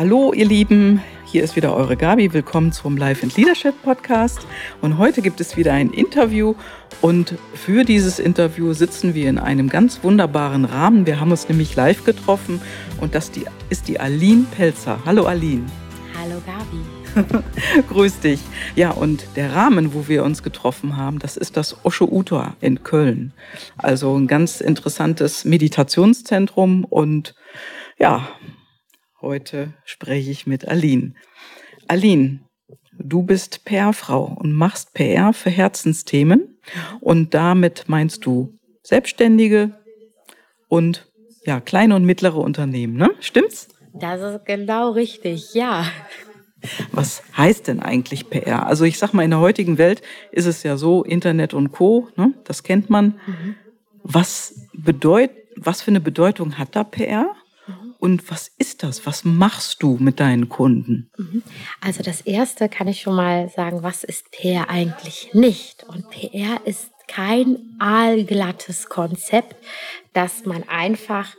Hallo ihr Lieben, hier ist wieder eure Gabi. Willkommen zum Life and Leadership Podcast. Und heute gibt es wieder ein Interview. Und für dieses Interview sitzen wir in einem ganz wunderbaren Rahmen. Wir haben uns nämlich live getroffen und das ist die Aline Pelzer. Hallo Aline. Hallo Gabi. Grüß dich. Ja, und der Rahmen, wo wir uns getroffen haben, das ist das Osho Uta in Köln. Also ein ganz interessantes Meditationszentrum und ja, Heute spreche ich mit Aline. Aline, du bist PR-Frau und machst PR für Herzensthemen und damit meinst du Selbstständige und ja, kleine und mittlere Unternehmen, ne? Stimmt's? Das ist genau richtig, ja. Was heißt denn eigentlich PR? Also ich sag mal, in der heutigen Welt ist es ja so, Internet und Co., ne? das kennt man. Mhm. Was bedeutet, was für eine Bedeutung hat da PR? Und was ist das? Was machst du mit deinen Kunden? Mhm. Also das Erste kann ich schon mal sagen, was ist PR eigentlich nicht? Und PR ist kein aalglattes Konzept, das man einfach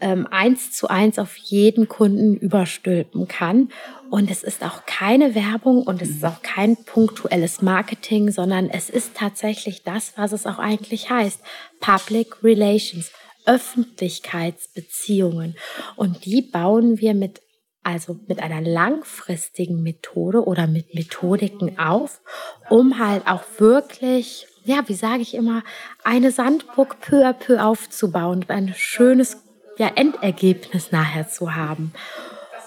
ähm, eins zu eins auf jeden Kunden überstülpen kann. Und es ist auch keine Werbung und es ist auch kein punktuelles Marketing, sondern es ist tatsächlich das, was es auch eigentlich heißt. Public Relations. Öffentlichkeitsbeziehungen. Und die bauen wir mit also mit einer langfristigen Methode oder mit Methodiken auf, um halt auch wirklich, ja, wie sage ich immer, eine Sandburg peu à peu aufzubauen und ein schönes ja, Endergebnis nachher zu haben.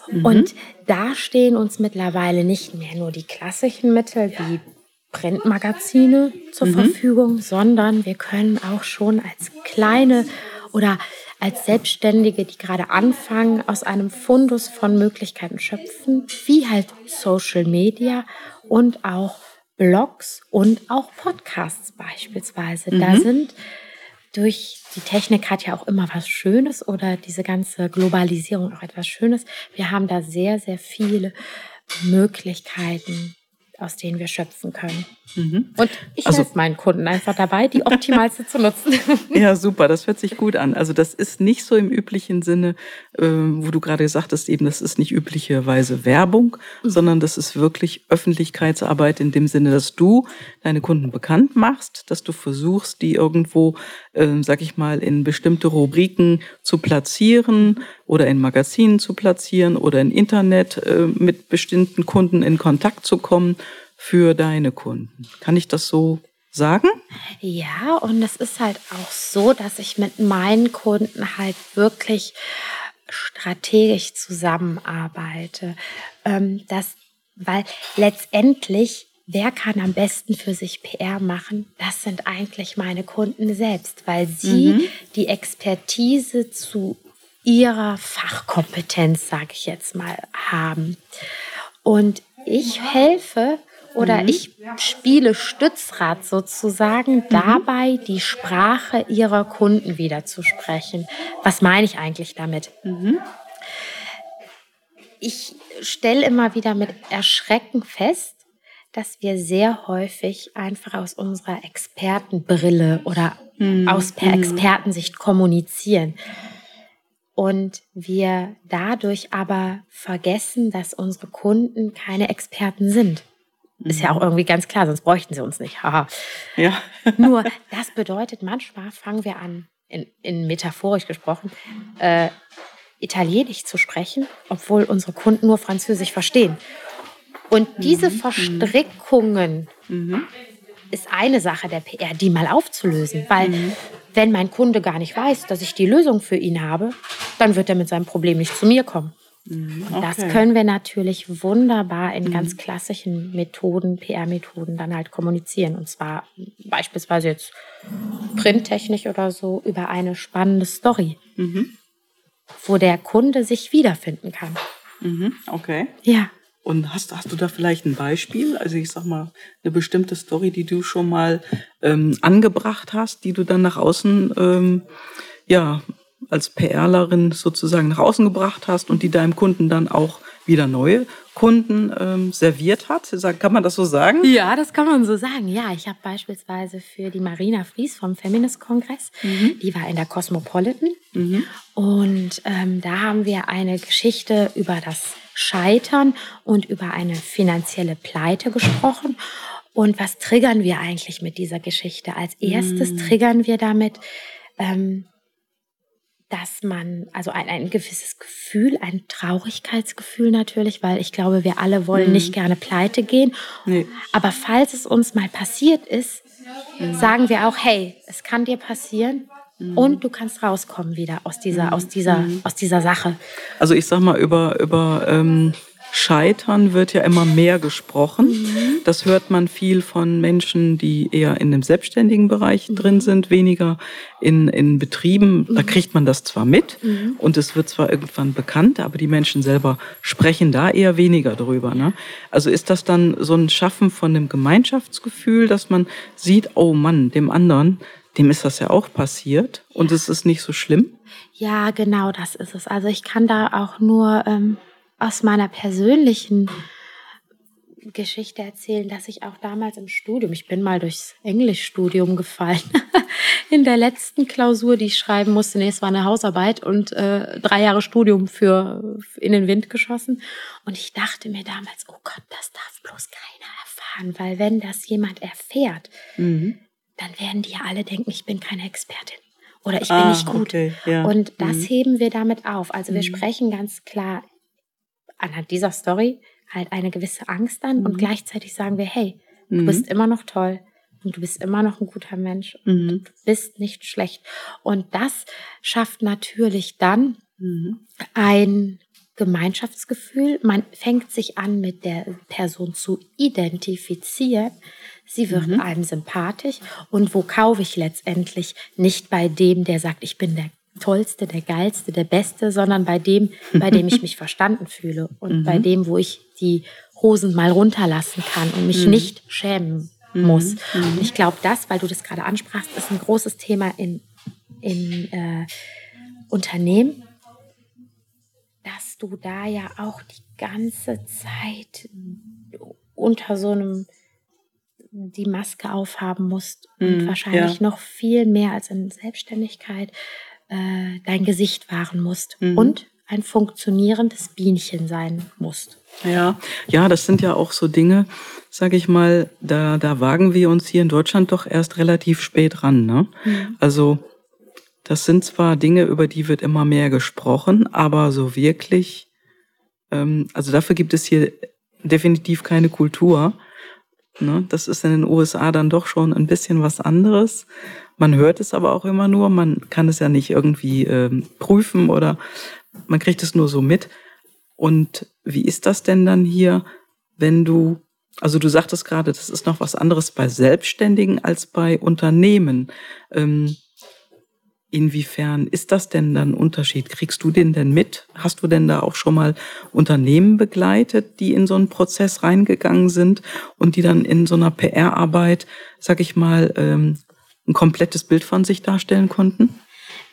Mhm. Und da stehen uns mittlerweile nicht mehr nur die klassischen Mittel wie Printmagazine zur mhm. Verfügung, sondern wir können auch schon als kleine oder als Selbstständige, die gerade anfangen, aus einem Fundus von Möglichkeiten schöpfen, wie halt Social Media und auch Blogs und auch Podcasts beispielsweise. Mhm. Da sind durch die Technik hat ja auch immer was Schönes oder diese ganze Globalisierung auch etwas Schönes. Wir haben da sehr, sehr viele Möglichkeiten, aus denen wir schöpfen können. Mhm. Und ich also, helfe meinen Kunden einfach dabei, die optimalste zu nutzen. Ja, super, das hört sich gut an. Also das ist nicht so im üblichen Sinne, äh, wo du gerade sagtest, eben, das ist nicht üblicherweise Werbung, mhm. sondern das ist wirklich Öffentlichkeitsarbeit in dem Sinne, dass du deine Kunden bekannt machst, dass du versuchst, die irgendwo, äh, sag ich mal, in bestimmte Rubriken zu platzieren oder in Magazinen zu platzieren oder in Internet äh, mit bestimmten Kunden in Kontakt zu kommen für deine Kunden. Kann ich das so sagen? Ja, und es ist halt auch so, dass ich mit meinen Kunden halt wirklich strategisch zusammenarbeite. Ähm, das, weil letztendlich wer kann am besten für sich PR machen? Das sind eigentlich meine Kunden selbst, weil sie mhm. die Expertise zu ihrer Fachkompetenz, sage ich jetzt mal, haben. Und ich helfe oder mhm. ich spiele Stützrad sozusagen mhm. dabei, die Sprache ihrer Kunden wieder zu sprechen. Was meine ich eigentlich damit? Mhm. Ich stelle immer wieder mit Erschrecken fest, dass wir sehr häufig einfach aus unserer Expertenbrille oder mhm. aus per mhm. Expertensicht kommunizieren. Und wir dadurch aber vergessen, dass unsere Kunden keine Experten sind. Ist ja auch mhm. irgendwie ganz klar, sonst bräuchten sie uns nicht. Haha. Ja. Nur, das bedeutet, manchmal fangen wir an, in, in metaphorisch gesprochen, äh, Italienisch zu sprechen, obwohl unsere Kunden nur Französisch verstehen. Und diese mhm. Verstrickungen mhm. ist eine Sache der PR, die mal aufzulösen. Weil mhm. wenn mein Kunde gar nicht weiß, dass ich die Lösung für ihn habe, dann wird er mit seinem Problem nicht zu mir kommen. Mhm, okay. Das können wir natürlich wunderbar in mhm. ganz klassischen Methoden, PR-Methoden dann halt kommunizieren. Und zwar beispielsweise jetzt printtechnisch oder so über eine spannende Story, mhm. wo der Kunde sich wiederfinden kann. Mhm, okay. Ja. Und hast, hast du da vielleicht ein Beispiel? Also ich sag mal, eine bestimmte Story, die du schon mal ähm, angebracht hast, die du dann nach außen ähm, ja als PRlerin sozusagen nach außen gebracht hast und die deinem Kunden dann auch wieder neue Kunden ähm, serviert hat. Kann man das so sagen? Ja, das kann man so sagen. Ja, ich habe beispielsweise für die Marina Fries vom Feminist-Kongress, mhm. die war in der Cosmopolitan. Mhm. Und ähm, da haben wir eine Geschichte über das Scheitern und über eine finanzielle Pleite gesprochen. Und was triggern wir eigentlich mit dieser Geschichte? Als erstes mm. triggern wir damit, ähm, dass man, also ein, ein gewisses Gefühl, ein Traurigkeitsgefühl natürlich, weil ich glaube, wir alle wollen mm. nicht gerne pleite gehen. Nee. Aber falls es uns mal passiert ist, mm. sagen wir auch, hey, es kann dir passieren. Mhm. Und du kannst rauskommen wieder aus dieser, aus dieser, mhm. aus dieser Sache. Also ich sag mal, über, über ähm, Scheitern wird ja immer mehr gesprochen. Mhm. Das hört man viel von Menschen, die eher in dem selbstständigen Bereich mhm. drin sind, weniger in, in Betrieben. Da mhm. kriegt man das zwar mit mhm. und es wird zwar irgendwann bekannt, aber die Menschen selber sprechen da eher weniger drüber. Ne? Also ist das dann so ein Schaffen von einem Gemeinschaftsgefühl, dass man sieht, oh Mann, dem anderen, dem ist das ja auch passiert und es ist nicht so schlimm? Ja, genau das ist es. Also ich kann da auch nur ähm, aus meiner persönlichen Geschichte erzählen, dass ich auch damals im Studium, ich bin mal durchs Englischstudium gefallen, in der letzten Klausur, die ich schreiben musste, nee, es war eine Hausarbeit und äh, drei Jahre Studium für in den Wind geschossen. Und ich dachte mir damals, oh Gott, das darf bloß keiner erfahren, weil wenn das jemand erfährt, mhm. Dann werden die ja alle denken, ich bin keine Expertin oder ich bin ah, nicht gut. Okay, ja. Und das mhm. heben wir damit auf. Also wir mhm. sprechen ganz klar anhand dieser Story halt eine gewisse Angst an mhm. und gleichzeitig sagen wir, hey, du mhm. bist immer noch toll und du bist immer noch ein guter Mensch und mhm. du bist nicht schlecht. Und das schafft natürlich dann mhm. ein Gemeinschaftsgefühl. Man fängt sich an, mit der Person zu identifizieren. Sie wird mhm. einem sympathisch. Und wo kaufe ich letztendlich? Nicht bei dem, der sagt, ich bin der Tollste, der Geilste, der Beste, sondern bei dem, bei dem ich mich verstanden fühle und mhm. bei dem, wo ich die Hosen mal runterlassen kann und mich mhm. nicht schämen mhm. muss. Mhm. Und ich glaube, das, weil du das gerade ansprachst, ist ein großes Thema in, in äh, Unternehmen, dass du da ja auch die ganze Zeit unter so einem die Maske aufhaben musst und mm, wahrscheinlich ja. noch viel mehr als in Selbstständigkeit äh, dein Gesicht wahren musst mhm. und ein funktionierendes Bienchen sein musst. Ja, ja, das sind ja auch so Dinge, sage ich mal, da, da wagen wir uns hier in Deutschland doch erst relativ spät ran. Ne? Mhm. Also das sind zwar Dinge, über die wird immer mehr gesprochen, aber so wirklich, ähm, also dafür gibt es hier definitiv keine Kultur. Ne? Das ist in den USA dann doch schon ein bisschen was anderes. Man hört es aber auch immer nur, man kann es ja nicht irgendwie ähm, prüfen oder man kriegt es nur so mit. Und wie ist das denn dann hier, wenn du, also du sagtest gerade, das ist noch was anderes bei Selbstständigen als bei Unternehmen. Ähm, inwiefern ist das denn dann ein Unterschied? Kriegst du den denn mit? Hast du denn da auch schon mal Unternehmen begleitet, die in so einen Prozess reingegangen sind und die dann in so einer PR-Arbeit, sag ich mal, ähm, ein komplettes Bild von sich darstellen konnten?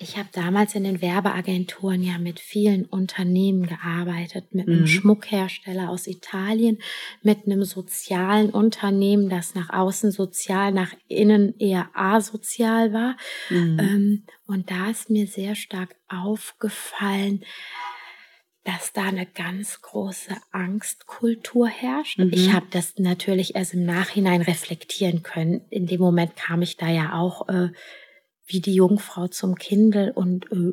Ich habe damals in den Werbeagenturen ja mit vielen Unternehmen gearbeitet, mit einem mhm. Schmuckhersteller aus Italien, mit einem sozialen Unternehmen, das nach außen sozial, nach innen eher asozial war. Mhm. Ähm, und da ist mir sehr stark aufgefallen, dass da eine ganz große Angstkultur herrscht. Mhm. Ich habe das natürlich erst im Nachhinein reflektieren können. In dem Moment kam ich da ja auch äh, wie die Jungfrau zum Kindel und äh,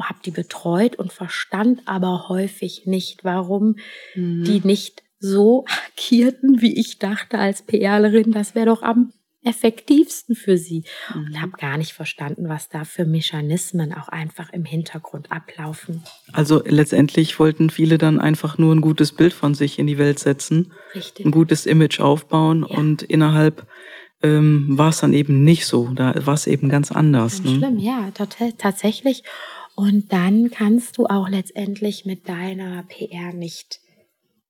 habe die betreut und verstand aber häufig nicht, warum mhm. die nicht so agierten, wie ich dachte als PRlerin. Das wäre doch am effektivsten für sie. Mhm. Und habe gar nicht verstanden, was da für Mechanismen auch einfach im Hintergrund ablaufen. Also letztendlich wollten viele dann einfach nur ein gutes Bild von sich in die Welt setzen, Richtig. ein gutes Image aufbauen ja. und innerhalb ähm, war es dann eben nicht so. Da war es eben ganz anders. Ganz ne? Schlimm, ja, tatsächlich. Und dann kannst du auch letztendlich mit deiner PR nicht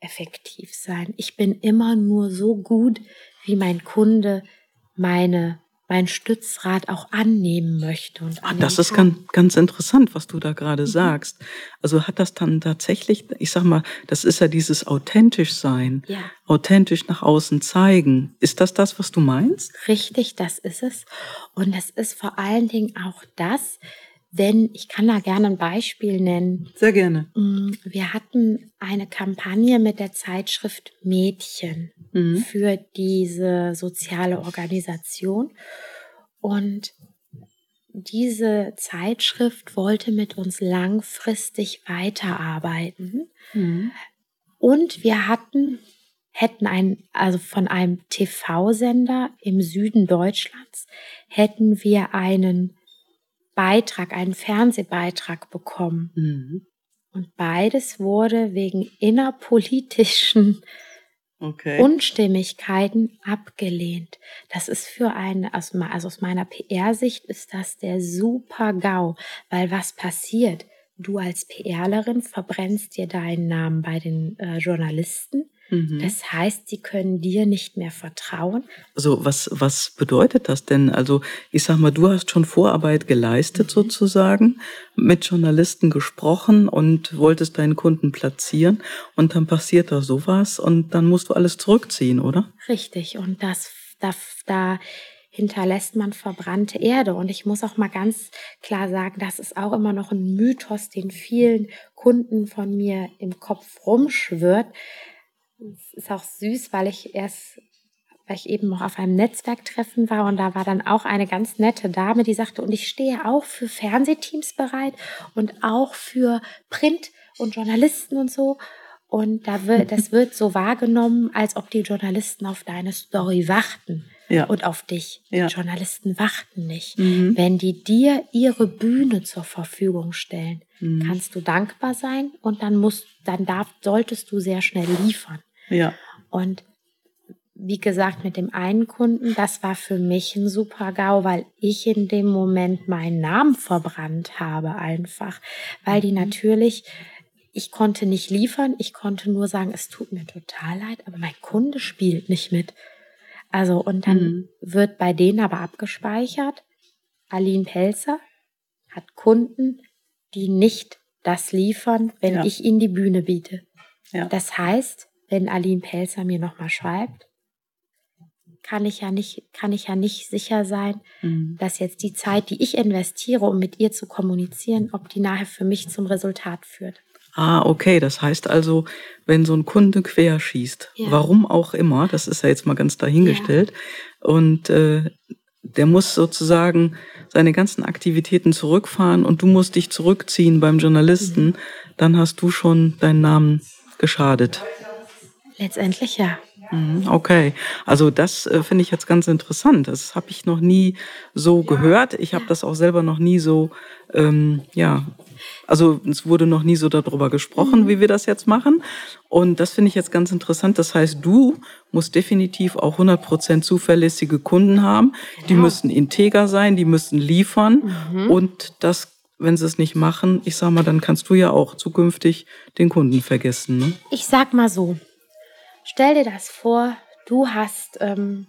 effektiv sein. Ich bin immer nur so gut, wie mein Kunde meine mein Stützrad auch annehmen möchte. Und ah, das ist ganz, ganz interessant, was du da gerade mhm. sagst. Also hat das dann tatsächlich, ich sag mal, das ist ja dieses authentisch sein, ja. authentisch nach außen zeigen. Ist das das, was du meinst? Richtig, das ist es. Und es ist vor allen Dingen auch das, wenn, ich kann da gerne ein Beispiel nennen. Sehr gerne. Mm, wir hatten eine Kampagne mit der Zeitschrift Mädchen mhm. für diese soziale Organisation. Und diese Zeitschrift wollte mit uns langfristig weiterarbeiten. Mhm. Und wir hatten, hätten ein, also von einem TV-Sender im Süden Deutschlands, hätten wir einen Beitrag, einen Fernsehbeitrag bekommen. Mhm. Und beides wurde wegen innerpolitischen okay. Unstimmigkeiten abgelehnt. Das ist für eine, also aus meiner PR-Sicht ist das der super GAU, weil was passiert? Du als PRlerin verbrennst dir deinen Namen bei den äh, Journalisten Mhm. Das heißt, sie können dir nicht mehr vertrauen. Also was, was bedeutet das denn? Also ich sag mal, du hast schon Vorarbeit geleistet mhm. sozusagen, mit Journalisten gesprochen und wolltest deinen Kunden platzieren und dann passiert da sowas und dann musst du alles zurückziehen, oder? Richtig. Und das, da, da hinterlässt man verbrannte Erde. Und ich muss auch mal ganz klar sagen, das ist auch immer noch ein Mythos, den vielen Kunden von mir im Kopf rumschwirrt es ist auch süß, weil ich erst, weil ich eben noch auf einem Netzwerktreffen war und da war dann auch eine ganz nette Dame, die sagte, und ich stehe auch für Fernsehteams bereit und auch für Print und Journalisten und so. Und da wird, das wird so wahrgenommen, als ob die Journalisten auf deine Story warten. Ja. Und auf dich. Ja. Die Journalisten warten nicht. Mhm. Wenn die dir ihre Bühne zur Verfügung stellen, mhm. kannst du dankbar sein und dann musst, dann darf, solltest du sehr schnell liefern. Ja. Und wie gesagt, mit dem einen Kunden, das war für mich ein super GAU, weil ich in dem Moment meinen Namen verbrannt habe einfach, weil die mhm. natürlich, ich konnte nicht liefern, ich konnte nur sagen, es tut mir total leid, aber mein Kunde spielt nicht mit. Also, und dann mhm. wird bei denen aber abgespeichert, Aline Pelzer hat Kunden, die nicht das liefern, wenn ja. ich ihnen die Bühne biete. Ja. Das heißt, wenn Aline Pelzer mir nochmal schreibt, kann ich ja nicht, kann ich ja nicht sicher sein, mhm. dass jetzt die Zeit, die ich investiere, um mit ihr zu kommunizieren, ob die nachher für mich zum Resultat führt. Ah, okay. Das heißt also, wenn so ein Kunde querschießt, ja. warum auch immer, das ist ja jetzt mal ganz dahingestellt, ja. und äh, der muss sozusagen seine ganzen Aktivitäten zurückfahren und du musst dich zurückziehen beim Journalisten, mhm. dann hast du schon deinen Namen geschadet. Letztendlich ja. Mhm, okay, also das äh, finde ich jetzt ganz interessant. Das habe ich noch nie so gehört. Ich habe das auch selber noch nie so, ähm, ja, also es wurde noch nie so darüber gesprochen, mhm. wie wir das jetzt machen. Und das finde ich jetzt ganz interessant. Das heißt, du musst definitiv auch 100% zuverlässige Kunden haben. Die ja. müssen integer sein, die müssen liefern. Mhm. Und das wenn sie es nicht machen, ich sag mal, dann kannst du ja auch zukünftig den Kunden vergessen. Ne? Ich sag mal so, Stell dir das vor, du hast ähm,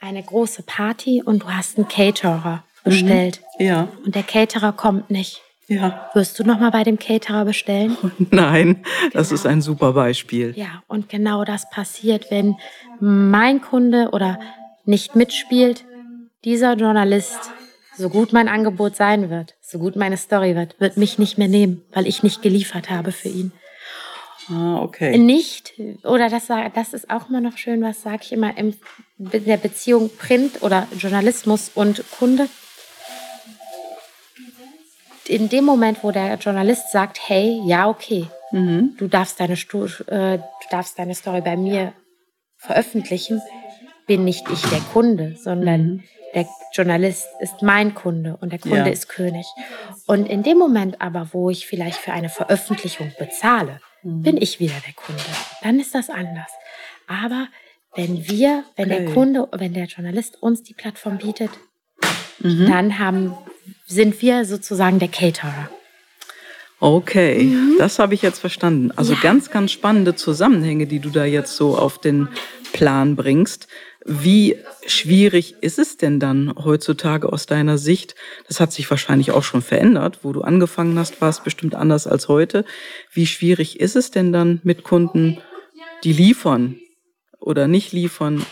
eine große Party und du hast einen Caterer bestellt. Mhm. Ja. Und der Caterer kommt nicht. Ja. Wirst du noch mal bei dem Caterer bestellen? Nein, das genau. ist ein super Beispiel. Ja, und genau das passiert, wenn mein Kunde oder nicht mitspielt, dieser Journalist, so gut mein Angebot sein wird, so gut meine Story wird, wird mich nicht mehr nehmen, weil ich nicht geliefert habe für ihn. Ah, okay. Nicht, oder das, das ist auch immer noch schön, was sage ich immer in der Beziehung Print oder Journalismus und Kunde. In dem Moment, wo der Journalist sagt, hey, ja, okay, mhm. du, darfst deine Stu äh, du darfst deine Story bei mir veröffentlichen, bin nicht ich der Kunde, sondern mhm. der Journalist ist mein Kunde und der Kunde ja. ist König. Und in dem Moment aber, wo ich vielleicht für eine Veröffentlichung bezahle, mhm. bin ich wieder der Kunde. Dann ist das anders. Aber wenn wir, wenn okay. der Kunde, wenn der Journalist uns die Plattform bietet, mhm. dann haben, sind wir sozusagen der Caterer. Okay, mhm. das habe ich jetzt verstanden. Also ja. ganz, ganz spannende Zusammenhänge, die du da jetzt so auf den Plan bringst. Wie schwierig ist es denn dann heutzutage aus deiner Sicht? Das hat sich wahrscheinlich auch schon verändert. Wo du angefangen hast, war es bestimmt anders als heute. Wie schwierig ist es denn dann mit Kunden, die liefern oder nicht liefern?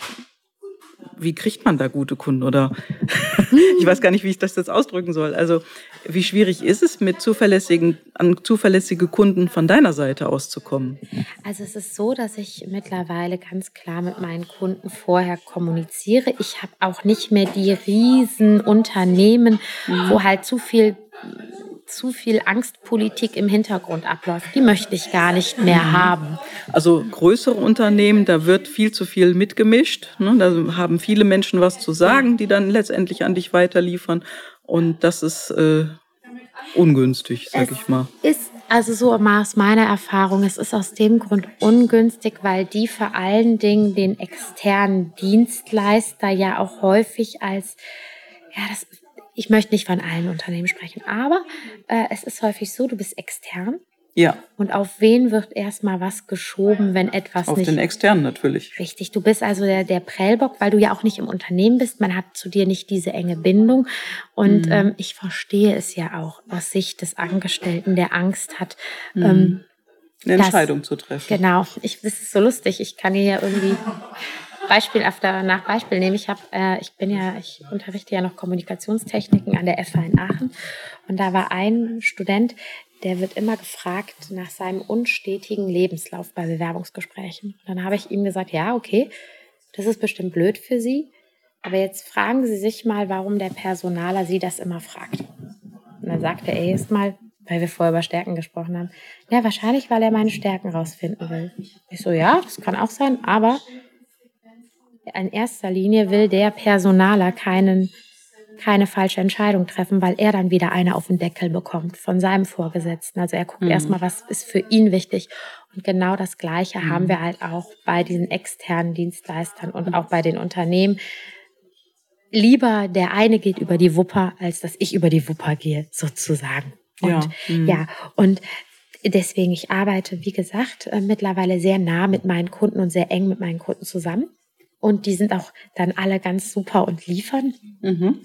Wie kriegt man da gute Kunden? Oder ich weiß gar nicht, wie ich das jetzt ausdrücken soll. Also Wie schwierig ist es, mit zuverlässigen, an zuverlässige Kunden von deiner Seite auszukommen? Also es ist so, dass ich mittlerweile ganz klar mit meinen Kunden vorher kommuniziere. Ich habe auch nicht mehr die riesen Unternehmen, mhm. wo halt zu viel zu viel Angstpolitik im Hintergrund abläuft. Die möchte ich gar nicht mehr mhm. haben. Also größere Unternehmen, da wird viel zu viel mitgemischt. Ne? Da haben viele Menschen was zu sagen, die dann letztendlich an dich weiterliefern. Und das ist äh, ungünstig, sag es ich mal. Ist also so aus meiner Erfahrung, es ist aus dem Grund ungünstig, weil die vor allen Dingen den externen Dienstleister ja auch häufig als ja, das ich möchte nicht von allen Unternehmen sprechen, aber äh, es ist häufig so, du bist extern. Ja. Und auf wen wird erstmal was geschoben, wenn etwas auf nicht. Auf den externen natürlich. Richtig. Du bist also der, der Prellbock, weil du ja auch nicht im Unternehmen bist. Man hat zu dir nicht diese enge Bindung. Und mhm. ähm, ich verstehe es ja auch aus Sicht des Angestellten, der Angst hat, mhm. ähm, eine Entscheidung das, zu treffen. Genau. Ich, das ist so lustig. Ich kann hier ja irgendwie Beispiel after, nach Beispiel nehmen. Ich habe, äh, ich bin ja, ich unterrichte ja noch Kommunikationstechniken an der FH in Aachen und da war ein Student, der wird immer gefragt nach seinem unstetigen Lebenslauf bei Bewerbungsgesprächen. Und dann habe ich ihm gesagt, ja, okay, das ist bestimmt blöd für Sie, aber jetzt fragen Sie sich mal, warum der Personaler Sie das immer fragt. Und dann sagte er erstmal, weil wir vorher über Stärken gesprochen haben, ja, wahrscheinlich, weil er meine Stärken rausfinden will. Ich so, ja, das kann auch sein, aber in erster Linie will der Personaler keinen, keine falsche Entscheidung treffen, weil er dann wieder eine auf den Deckel bekommt von seinem Vorgesetzten. Also er guckt mhm. erstmal, was ist für ihn wichtig. Und genau das Gleiche mhm. haben wir halt auch bei diesen externen Dienstleistern und auch bei den Unternehmen. Lieber der eine geht über die Wupper, als dass ich über die Wupper gehe, sozusagen. Und ja, mhm. ja und deswegen, ich arbeite, wie gesagt, äh, mittlerweile sehr nah mit meinen Kunden und sehr eng mit meinen Kunden zusammen. Und die sind auch dann alle ganz super und liefern. Mhm.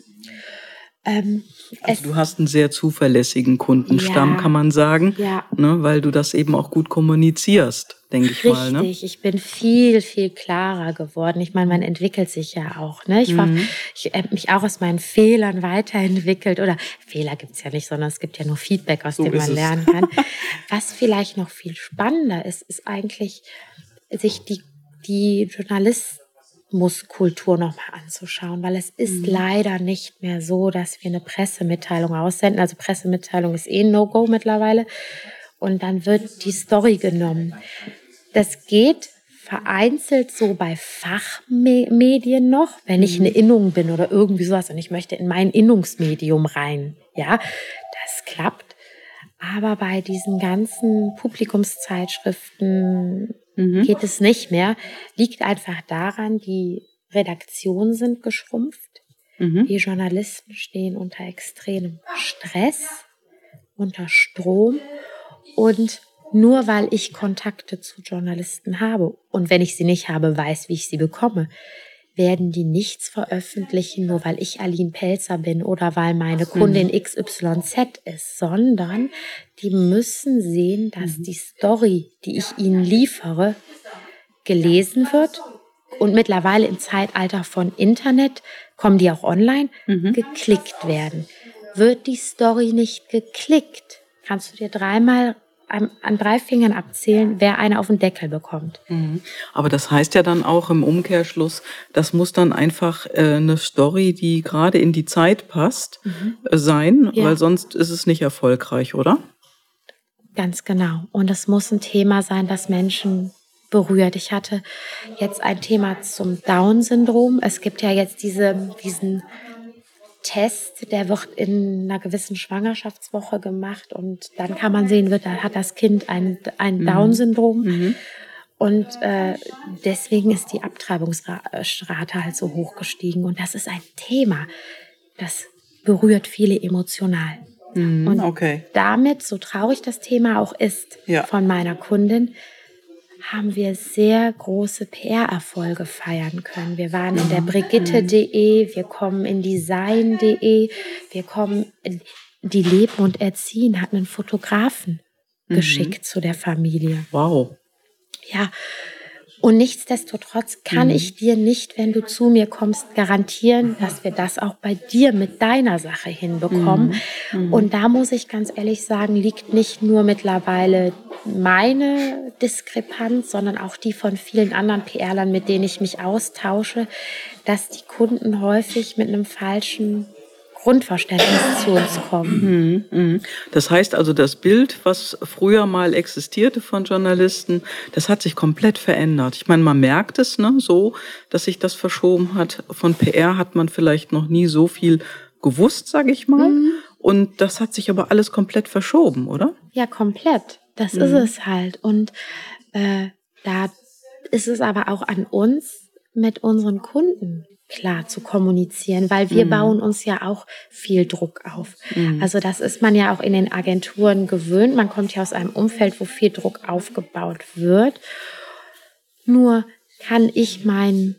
Ähm, also du hast einen sehr zuverlässigen Kundenstamm, ja, kann man sagen, ja. ne, weil du das eben auch gut kommunizierst, denke ich mal. Ne? Richtig, ich bin viel, viel klarer geworden. Ich meine, man entwickelt sich ja auch. Ne? Ich, mhm. ich habe mich auch aus meinen Fehlern weiterentwickelt. Oder Fehler gibt's ja nicht, sondern es gibt ja nur Feedback, aus so dem man lernen kann. Was vielleicht noch viel spannender ist, ist eigentlich, sich die, die Journalisten Muskultur nochmal anzuschauen, weil es ist mhm. leider nicht mehr so, dass wir eine Pressemitteilung aussenden. Also Pressemitteilung ist eh No-Go mittlerweile. Und dann wird die Story genommen. Das geht vereinzelt so bei Fachmedien noch, wenn ich eine mhm. Innung bin oder irgendwie sowas und ich möchte in mein Innungsmedium rein. Ja, das klappt. Aber bei diesen ganzen Publikumszeitschriften, mhm. geht es nicht mehr. Liegt einfach daran, die Redaktionen sind geschrumpft. Mhm. Die Journalisten stehen unter extremem Stress, unter Strom und nur weil ich Kontakte zu Journalisten habe und wenn ich sie nicht habe, weiß, wie ich sie bekomme, werden die nichts veröffentlichen, nur weil ich Aline Pelzer bin oder weil meine Kundin. XYZ ist, sondern die müssen sehen, dass mhm. die Story, die ich ihnen liefere, gelesen wird und mittlerweile im Zeitalter von Internet kommen die auch online, mhm. geklickt werden. Wird die Story nicht geklickt, kannst du dir dreimal an, an drei Fingern abzählen, wer eine auf den Deckel bekommt. Mhm. Aber das heißt ja dann auch im Umkehrschluss, das muss dann einfach äh, eine Story, die gerade in die Zeit passt, mhm. äh, sein, ja. weil sonst ist es nicht erfolgreich, oder? Ganz genau. Und es muss ein Thema sein, das Menschen berührt. Ich hatte jetzt ein Thema zum Down-Syndrom. Es gibt ja jetzt diese, diesen Test, der wird in einer gewissen Schwangerschaftswoche gemacht und dann kann man sehen, wird, hat das Kind ein, ein mhm. Down-Syndrom. Mhm. Und äh, deswegen ist die Abtreibungsrate halt so hoch gestiegen. Und das ist ein Thema, das berührt viele emotional. Mhm, und okay. damit, so traurig das Thema auch ist ja. von meiner Kundin, haben wir sehr große PR-Erfolge feiern können. Wir waren in der mhm. Brigitte.de, wir kommen in Design.de, wir kommen in die Leben und Erziehen hat einen Fotografen mhm. geschickt zu der Familie. Wow. Ja, Und nichtsdestotrotz kann mhm. ich dir nicht, wenn du zu mir kommst, garantieren, dass wir das auch bei dir mit deiner Sache hinbekommen. Mhm. Mhm. Und da muss ich ganz ehrlich sagen, liegt nicht nur mittlerweile meine Diskrepanz, sondern auch die von vielen anderen PRlern, mit denen ich mich austausche, dass die Kunden häufig mit einem falschen Grundverständnis zu uns kommen. Mhm, mhm. Das heißt also, das Bild, was früher mal existierte von Journalisten, das hat sich komplett verändert. Ich meine, man merkt es ne, so, dass sich das verschoben hat. Von PR hat man vielleicht noch nie so viel gewusst, sage ich mal. Mhm. Und das hat sich aber alles komplett verschoben, oder? Ja, komplett. Das mhm. ist es halt. Und äh, da ist es aber auch an uns mit unseren Kunden klar zu kommunizieren, weil wir mhm. bauen uns ja auch viel Druck auf. Mhm. Also das ist man ja auch in den Agenturen gewöhnt. Man kommt ja aus einem Umfeld, wo viel Druck aufgebaut wird. Nur kann ich meinen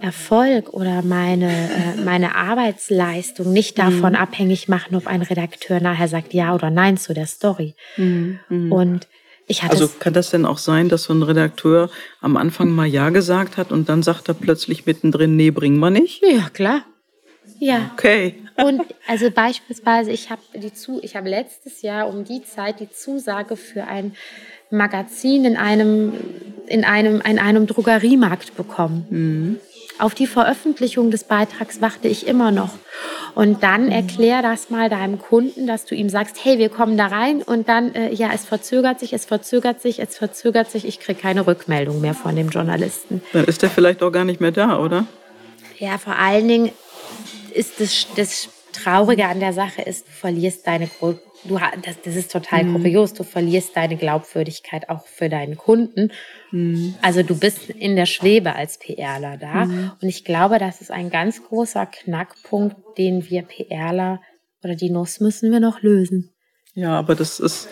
Erfolg oder meine, äh, meine Arbeitsleistung nicht davon mhm. abhängig machen, ob ein Redakteur nachher sagt ja oder nein zu der Story. Mhm. Mhm. Und also kann das denn auch sein, dass so ein Redakteur am Anfang mal Ja gesagt hat und dann sagt er plötzlich mittendrin, nee, bringen wir nicht? Ja, klar. Ja. Okay. Und also beispielsweise, ich habe die zu, ich habe letztes Jahr um die Zeit die Zusage für ein Magazin in einem in einem in einem Drogeriemarkt bekommen. Mhm. Auf die Veröffentlichung des Beitrags warte ich immer noch. Und dann mhm. erklär das mal deinem Kunden, dass du ihm sagst, hey, wir kommen da rein und dann, äh, ja, es verzögert sich, es verzögert sich, es verzögert sich, ich kriege keine Rückmeldung mehr von dem Journalisten. Dann ist der vielleicht auch gar nicht mehr da, oder? Ja, vor allen Dingen ist das, das Traurige an der Sache ist, du verlierst deine du das, das ist total mhm. kurios, du verlierst deine Glaubwürdigkeit auch für deinen Kunden. Mhm. Also du bist in der Schwebe als PRler da. Mhm. Und ich glaube, das ist ein ganz großer Knackpunkt, den wir PRler oder die Nuss müssen wir noch lösen. Ja, aber das ist,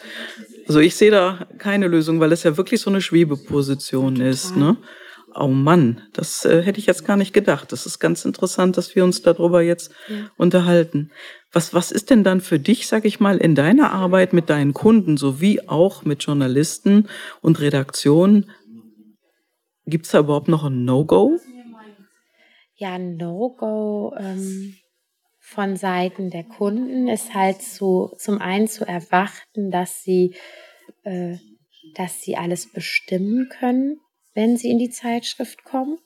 also ich sehe da keine Lösung, weil es ja wirklich so eine Schwebeposition Total. ist. Ne? Oh Mann, das äh, hätte ich jetzt gar nicht gedacht. Das ist ganz interessant, dass wir uns darüber jetzt ja. unterhalten. Was, was ist denn dann für dich, sag ich mal, in deiner Arbeit mit deinen Kunden sowie auch mit Journalisten und Redaktionen? Gibt es da überhaupt noch ein No-Go? Ja, ein No-Go ähm, von Seiten der Kunden ist halt zu, zum einen zu erwarten, dass sie, äh, dass sie alles bestimmen können, wenn sie in die Zeitschrift kommen.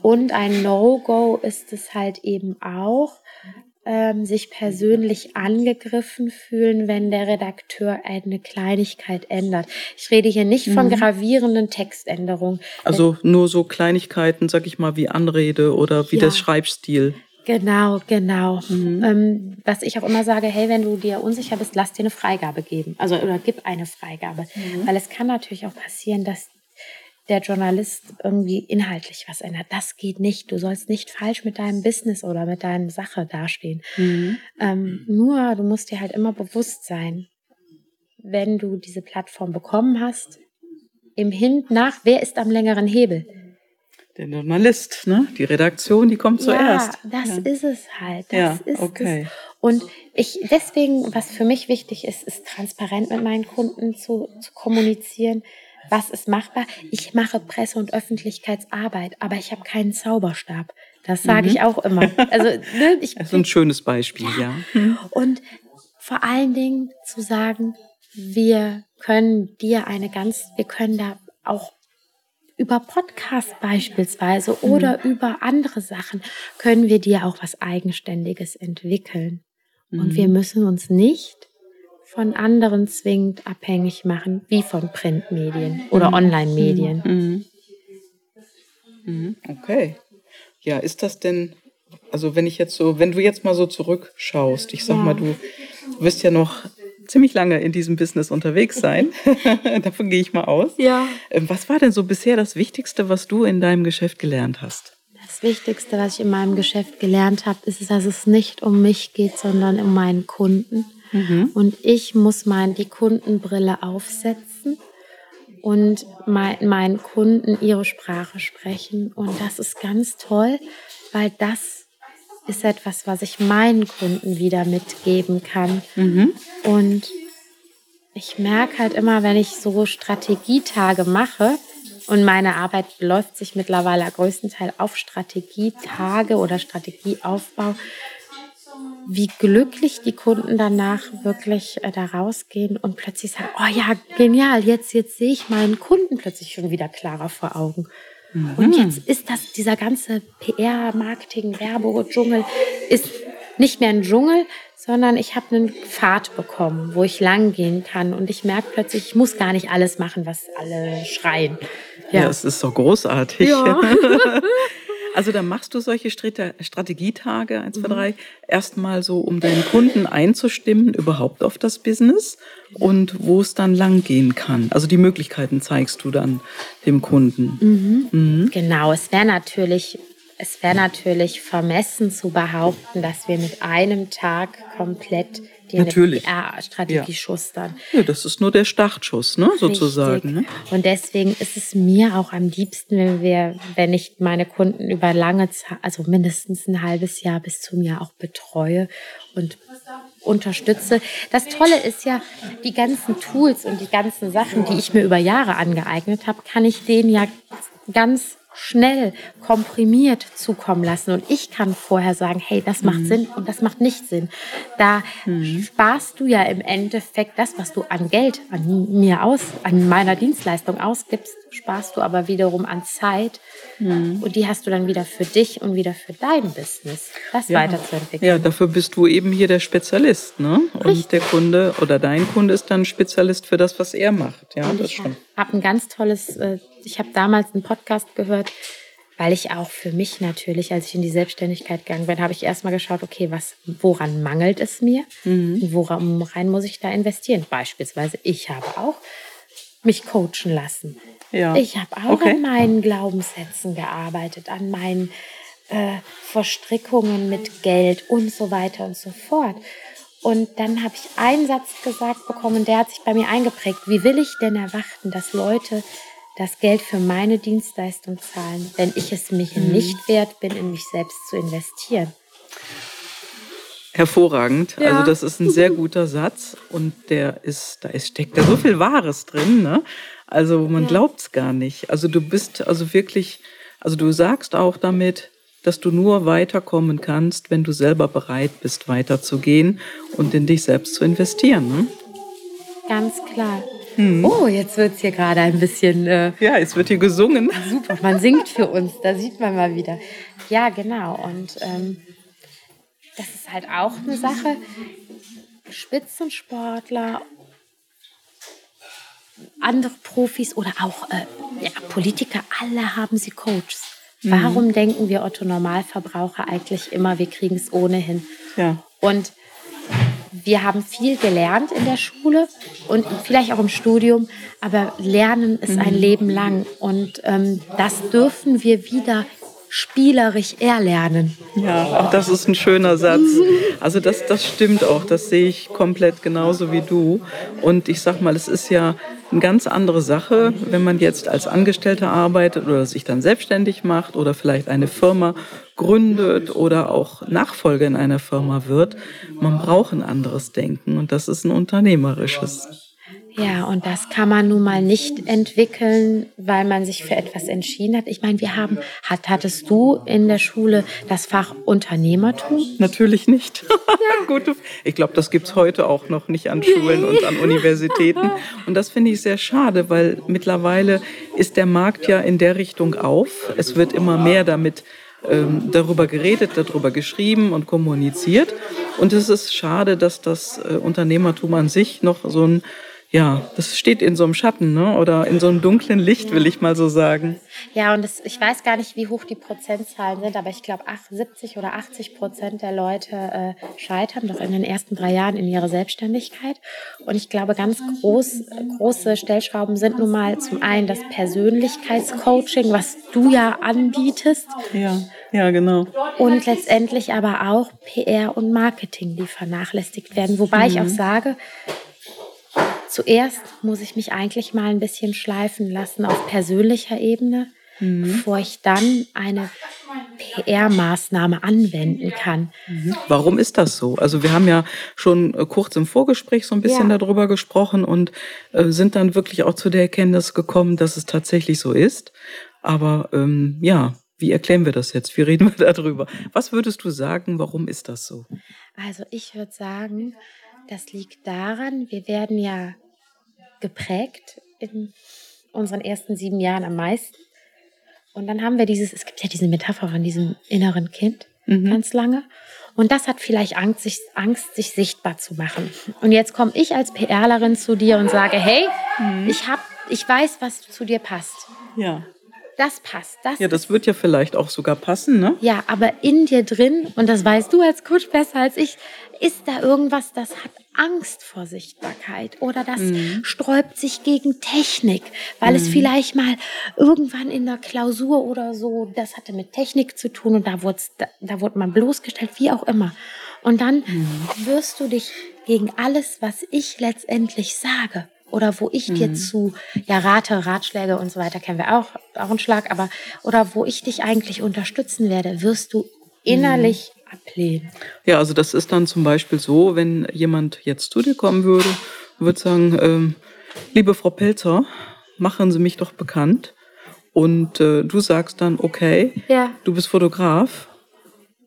Und ein No-Go ist es halt eben auch, ähm, sich persönlich angegriffen fühlen, wenn der Redakteur eine Kleinigkeit ändert. Ich rede hier nicht von mhm. gravierenden Textänderungen. Also nur so Kleinigkeiten, sag ich mal, wie Anrede oder wie ja. das Schreibstil. Genau, genau. Mhm. Ähm, was ich auch immer sage, hey, wenn du dir unsicher bist, lass dir eine Freigabe geben. Also oder gib eine Freigabe. Mhm. Weil es kann natürlich auch passieren, dass der Journalist irgendwie inhaltlich was ändert. Das geht nicht. Du sollst nicht falsch mit deinem Business oder mit deiner Sache dastehen. Mhm. Ähm, nur, du musst dir halt immer bewusst sein, wenn du diese Plattform bekommen hast, im Hin nach, wer ist am längeren Hebel? Der Journalist, ne? Die Redaktion, die kommt zuerst. Ja, das ja. ist es halt. Das ja, ist okay. es. Und ich, deswegen, was für mich wichtig ist, ist transparent mit meinen Kunden zu, zu kommunizieren was ist machbar? Ich mache Presse- und Öffentlichkeitsarbeit, aber ich habe keinen Zauberstab. Das sage mhm. ich auch immer. Also, ne, ich, das ist ein schönes Beispiel, ja. Und vor allen Dingen zu sagen, wir können dir eine ganz, wir können da auch über Podcast beispielsweise mhm. oder über andere Sachen können wir dir auch was Eigenständiges entwickeln. Mhm. Und wir müssen uns nicht von anderen zwingend abhängig machen, wie von Printmedien oder mhm. Online-Medien. Mhm. Mhm. Okay. Ja, ist das denn, also wenn ich jetzt so, wenn du jetzt mal so zurückschaust, ich sag ja. mal, du wirst ja noch ziemlich lange in diesem Business unterwegs sein. Davon gehe ich mal aus. Ja. Ähm, was war denn so bisher das Wichtigste, was du in deinem Geschäft gelernt hast? Das Wichtigste, was ich in meinem Geschäft gelernt habe, ist, dass es nicht um mich geht, sondern um meinen Kunden. Mhm. Und ich muss mein, die Kundenbrille aufsetzen und mein, meinen Kunden ihre Sprache sprechen. Und das ist ganz toll, weil das ist etwas, was ich meinen Kunden wieder mitgeben kann. Mhm. Und ich merke halt immer, wenn ich so Strategietage mache, Und meine Arbeit läuft sich mittlerweile größtenteils auf Strategietage oder Strategieaufbau. Wie glücklich die Kunden danach wirklich äh, da rausgehen und plötzlich sagen, oh ja, genial, jetzt, jetzt sehe ich meinen Kunden plötzlich schon wieder klarer vor Augen. Mhm. Und jetzt ist das, dieser ganze PR, Marketing, Werbung, Dschungel ist nicht mehr ein Dschungel, sondern ich habe einen Pfad bekommen, wo ich lang gehen kann. Und ich merke plötzlich, ich muss gar nicht alles machen, was alle schreien. Ja, ja es ist so großartig. Ja. Also dann machst du solche Strategietage, 1, 2, 3, erstmal so, um deinen Kunden einzustimmen, überhaupt auf das Business und wo es dann lang gehen kann. Also die Möglichkeiten zeigst du dann dem Kunden. Mhm. Mhm. Genau, es wäre natürlich es wäre natürlich vermessen zu behaupten, dass wir mit einem Tag komplett die PR-Strategie ja. schustern. Ja, das ist nur der Startschuss, ne, sozusagen. Ne? Und deswegen ist es mir auch am liebsten, wenn wir, wenn ich meine Kunden über lange Zeit, also mindestens ein halbes Jahr bis zum Jahr auch betreue und unterstütze. Das Tolle ist ja, die ganzen Tools und die ganzen Sachen, die ich mir über Jahre angeeignet habe, kann ich denen ja ganz schnell komprimiert zukommen lassen. Und ich kann vorher sagen, hey, das macht mhm. Sinn und das macht nicht Sinn. Da mhm. sparst du ja im Endeffekt das, was du an Geld an mir aus, an meiner Dienstleistung ausgibst, sparst du aber wiederum an Zeit. Mhm. Und die hast du dann wieder für dich und wieder für dein Business, das ja. weiterzuentwickeln. Ja, dafür bist du eben hier der Spezialist, ne? Und Richtig. der Kunde oder dein Kunde ist dann Spezialist für das, was er macht. Ja, und das ich habe ein ganz tolles, äh, ich habe damals einen Podcast gehört, weil ich auch für mich natürlich, als ich in die Selbstständigkeit gegangen bin, habe ich erstmal geschaut, okay, was, woran mangelt es mir? Mhm. Woran rein muss ich da investieren? Beispielsweise, ich habe auch mich coachen lassen. Ja. Ich habe auch okay. an meinen Glaubenssätzen gearbeitet, an meinen äh, Verstrickungen mit Geld und so weiter und so fort. Und dann habe ich einen Satz gesagt bekommen, der hat sich bei mir eingeprägt. Wie will ich denn erwarten, dass Leute das Geld für meine Dienstleistung zahlen, wenn ich es mich mhm. nicht wert bin, in mich selbst zu investieren? Hervorragend. Ja. Also das ist ein sehr guter Satz und der ist, da ist, steckt da so viel Wahres drin. Ne? Also man ja. glaubt es gar nicht. Also du bist also wirklich, also du sagst auch damit, dass du nur weiterkommen kannst, wenn du selber bereit bist, weiterzugehen und in dich selbst zu investieren. Ne? Ganz klar. Hm. Oh, jetzt wird es hier gerade ein bisschen. Äh, ja, es wird hier gesungen. Super, man singt für uns, da sieht man mal wieder. Ja, genau. Und ähm, das ist halt auch eine Sache. Spitzensportler andere Profis oder auch äh, ja, Politiker, alle haben sie Coaches. Mhm. Warum denken wir Otto Normalverbraucher eigentlich immer, wir kriegen es ohnehin? Ja. Und wir haben viel gelernt in der Schule und vielleicht auch im Studium, aber Lernen ist ein mhm. Leben lang und ähm, das dürfen wir wieder spielerisch erlernen. Ja, auch das ist ein schöner Satz. Also das, das stimmt auch, das sehe ich komplett genauso wie du. Und ich sag mal, es ist ja eine ganz andere Sache, wenn man jetzt als Angestellter arbeitet oder sich dann selbstständig macht oder vielleicht eine Firma gründet oder auch Nachfolger in einer Firma wird. Man braucht ein anderes Denken und das ist ein unternehmerisches. Ja, und das kann man nun mal nicht entwickeln, weil man sich für etwas entschieden hat. Ich meine, wir haben, hat, hattest du in der Schule das Fach Unternehmertum? Natürlich nicht. Ja. Gut, ich glaube, das gibt's heute auch noch nicht an Schulen und an Universitäten. Und das finde ich sehr schade, weil mittlerweile ist der Markt ja in der Richtung auf. Es wird immer mehr damit ähm, darüber geredet, darüber geschrieben und kommuniziert. Und es ist schade, dass das äh, Unternehmertum an sich noch so ein ja, das steht in so einem Schatten ne? oder in so einem dunklen Licht, will ich mal so sagen. Ja, und das, ich weiß gar nicht, wie hoch die Prozentzahlen sind, aber ich glaube, 70 oder 80 Prozent der Leute äh, scheitern doch in den ersten drei Jahren in ihrer Selbstständigkeit. Und ich glaube, ganz groß, große Stellschrauben sind nun mal zum einen das Persönlichkeitscoaching, was du ja anbietest. Ja, ja, genau. Und letztendlich aber auch PR und Marketing, die vernachlässigt werden. Wobei mhm. ich auch sage, zuerst muss ich mich eigentlich mal ein bisschen schleifen lassen auf persönlicher Ebene, mhm. bevor ich dann eine PR-Maßnahme anwenden kann. Mhm. Warum ist das so? Also wir haben ja schon äh, kurz im Vorgespräch so ein bisschen ja. darüber gesprochen und äh, sind dann wirklich auch zu der Erkenntnis gekommen, dass es tatsächlich so ist. Aber ähm, ja, wie erklären wir das jetzt? Wie reden wir darüber? Was würdest du sagen, warum ist das so? Also ich würde sagen, das liegt daran, wir werden ja geprägt in unseren ersten sieben Jahren am meisten. Und dann haben wir dieses, es gibt ja diese Metapher von diesem inneren Kind mhm. ganz lange. Und das hat vielleicht Angst sich, Angst, sich sichtbar zu machen. Und jetzt komme ich als PRlerin zu dir und sage, hey, mhm. ich, hab, ich weiß, was zu dir passt. Ja. Das passt. Das ja, das wird ja vielleicht auch sogar passen, ne? Ja, aber in dir drin, und das weißt du als Coach besser als ich, ist da irgendwas, das hat Angst vor Sichtbarkeit oder das mhm. sträubt sich gegen Technik, weil mhm. es vielleicht mal irgendwann in der Klausur oder so, das hatte mit Technik zu tun und da wurde, da, da wurde man bloßgestellt, wie auch immer. Und dann mhm. wirst du dich gegen alles, was ich letztendlich sage, oder wo ich dir mhm. zu, ja, Rate, Ratschläge und so weiter kennen wir auch, auch einen Schlag, aber, oder wo ich dich eigentlich unterstützen werde, wirst du innerlich mhm. ablehnen. Ja, also das ist dann zum Beispiel so, wenn jemand jetzt zu dir kommen würde, würde sagen, ähm, liebe Frau Pelzer, machen Sie mich doch bekannt. Und äh, du sagst dann, okay, ja. du bist Fotograf,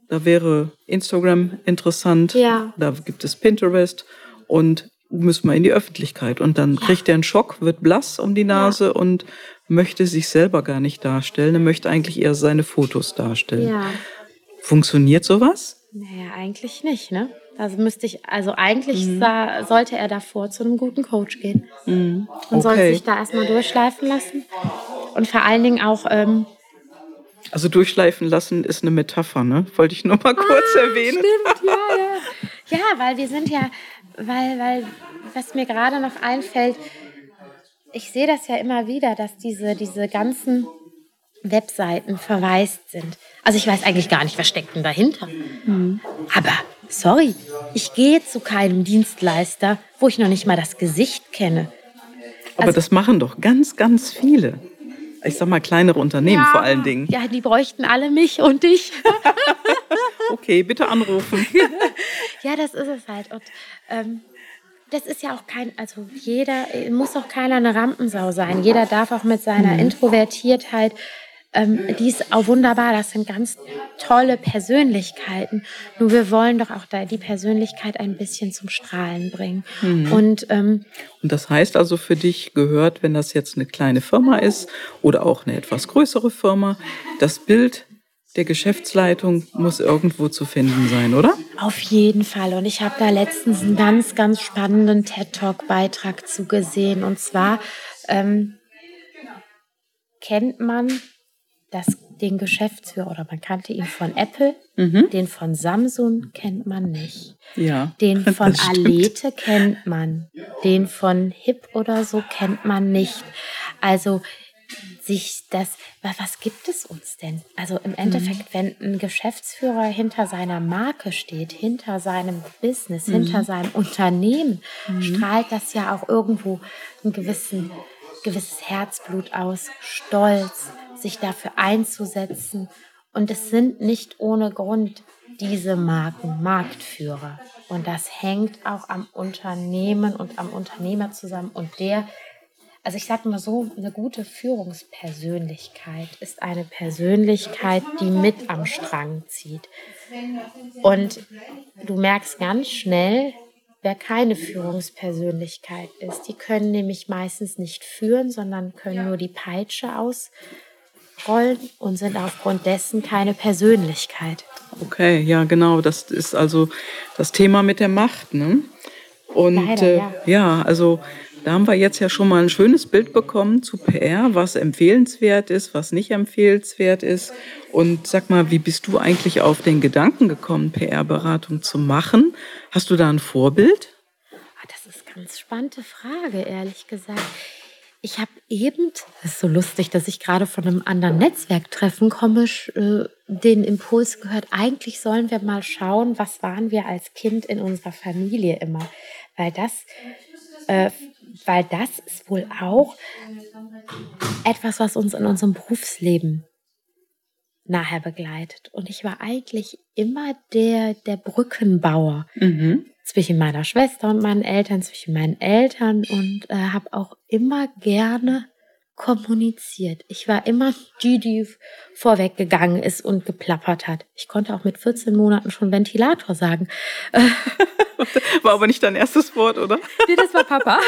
da wäre Instagram interessant, ja. da gibt es Pinterest und müssen wir in die Öffentlichkeit. Und dann kriegt er einen Schock, wird blass um die Nase ja. und möchte sich selber gar nicht darstellen. Er möchte eigentlich eher seine Fotos darstellen. Ja. Funktioniert sowas? Naja, eigentlich nicht, ne? Also müsste ich, also eigentlich mhm. sah, sollte er davor zu einem guten Coach gehen. Mhm. Und okay. sollte sich da erstmal durchschleifen lassen. Und vor allen Dingen auch. Ähm, also durchschleifen lassen ist eine Metapher, ne? Wollte ich nur mal kurz ah, erwähnen. Stimmt, ja, ja. Ja, weil wir sind ja, weil, weil, was mir gerade noch einfällt, ich sehe das ja immer wieder, dass diese, diese ganzen Webseiten verwaist sind. Also ich weiß eigentlich gar nicht, was steckt denn dahinter. Mhm. Aber sorry, ich gehe zu keinem Dienstleister, wo ich noch nicht mal das Gesicht kenne. Aber also, das machen doch ganz, ganz viele. Ich sag mal kleinere Unternehmen ja, vor allen Dingen. Ja, die bräuchten alle mich und dich. okay, bitte anrufen. ja, das ist es halt. Und ähm, das ist ja auch kein, also jeder, muss auch keiner eine Rampensau sein. Jeder darf auch mit seiner mhm. Introvertiertheit ähm, die ist auch wunderbar. Das sind ganz tolle Persönlichkeiten. Nur wir wollen doch auch da die Persönlichkeit ein bisschen zum Strahlen bringen. Mhm. Und, ähm, Und das heißt also für dich gehört, wenn das jetzt eine kleine Firma ist oder auch eine etwas größere Firma, das Bild der Geschäftsleitung muss irgendwo zu finden sein, oder? Auf jeden Fall. Und ich habe da letztens einen ganz, ganz spannenden TED-Talk-Beitrag zu gesehen. Und zwar ähm, kennt man das, den Geschäftsführer oder man kannte ihn von Apple, mhm. den von Samsung kennt man nicht. Ja. Den von Alete kennt man. Den von Hip oder so kennt man nicht. Also sich das, was gibt es uns denn? Also im Endeffekt, mhm. wenn ein Geschäftsführer hinter seiner Marke steht, hinter seinem Business, mhm. hinter seinem Unternehmen, mhm. strahlt das ja auch irgendwo ein gewissen, gewisses Herzblut aus, Stolz, sich dafür einzusetzen. Und es sind nicht ohne Grund diese Marken Marktführer. Und das hängt auch am Unternehmen und am Unternehmer zusammen. Und der, also ich sage mal so, eine gute Führungspersönlichkeit ist eine Persönlichkeit, die mit am Strang zieht. Und du merkst ganz schnell, wer keine Führungspersönlichkeit ist. Die können nämlich meistens nicht führen, sondern können nur die Peitsche aus rollen und sind aufgrund dessen keine Persönlichkeit. Okay, ja, genau. Das ist also das Thema mit der Macht. Ne? Und Leider, äh, ja. ja, also da haben wir jetzt ja schon mal ein schönes Bild bekommen zu PR, was empfehlenswert ist, was nicht empfehlenswert ist. Und sag mal, wie bist du eigentlich auf den Gedanken gekommen, PR-Beratung zu machen? Hast du da ein Vorbild? Ah, das ist eine ganz spannende Frage, ehrlich gesagt. Ich habe eben, das ist so lustig, dass ich gerade von einem anderen Netzwerktreffen komme, äh, den Impuls gehört, eigentlich sollen wir mal schauen, was waren wir als Kind in unserer Familie immer. Weil das, äh, weil das ist wohl auch etwas, was uns in unserem Berufsleben nachher begleitet. Und ich war eigentlich immer der, der Brückenbauer mhm. zwischen meiner Schwester und meinen Eltern, zwischen meinen Eltern und äh, habe auch immer gerne kommuniziert. Ich war immer die, die vorweggegangen ist und geplappert hat. Ich konnte auch mit 14 Monaten schon Ventilator sagen. War aber nicht dein erstes Wort, oder? Nee, das war Papa.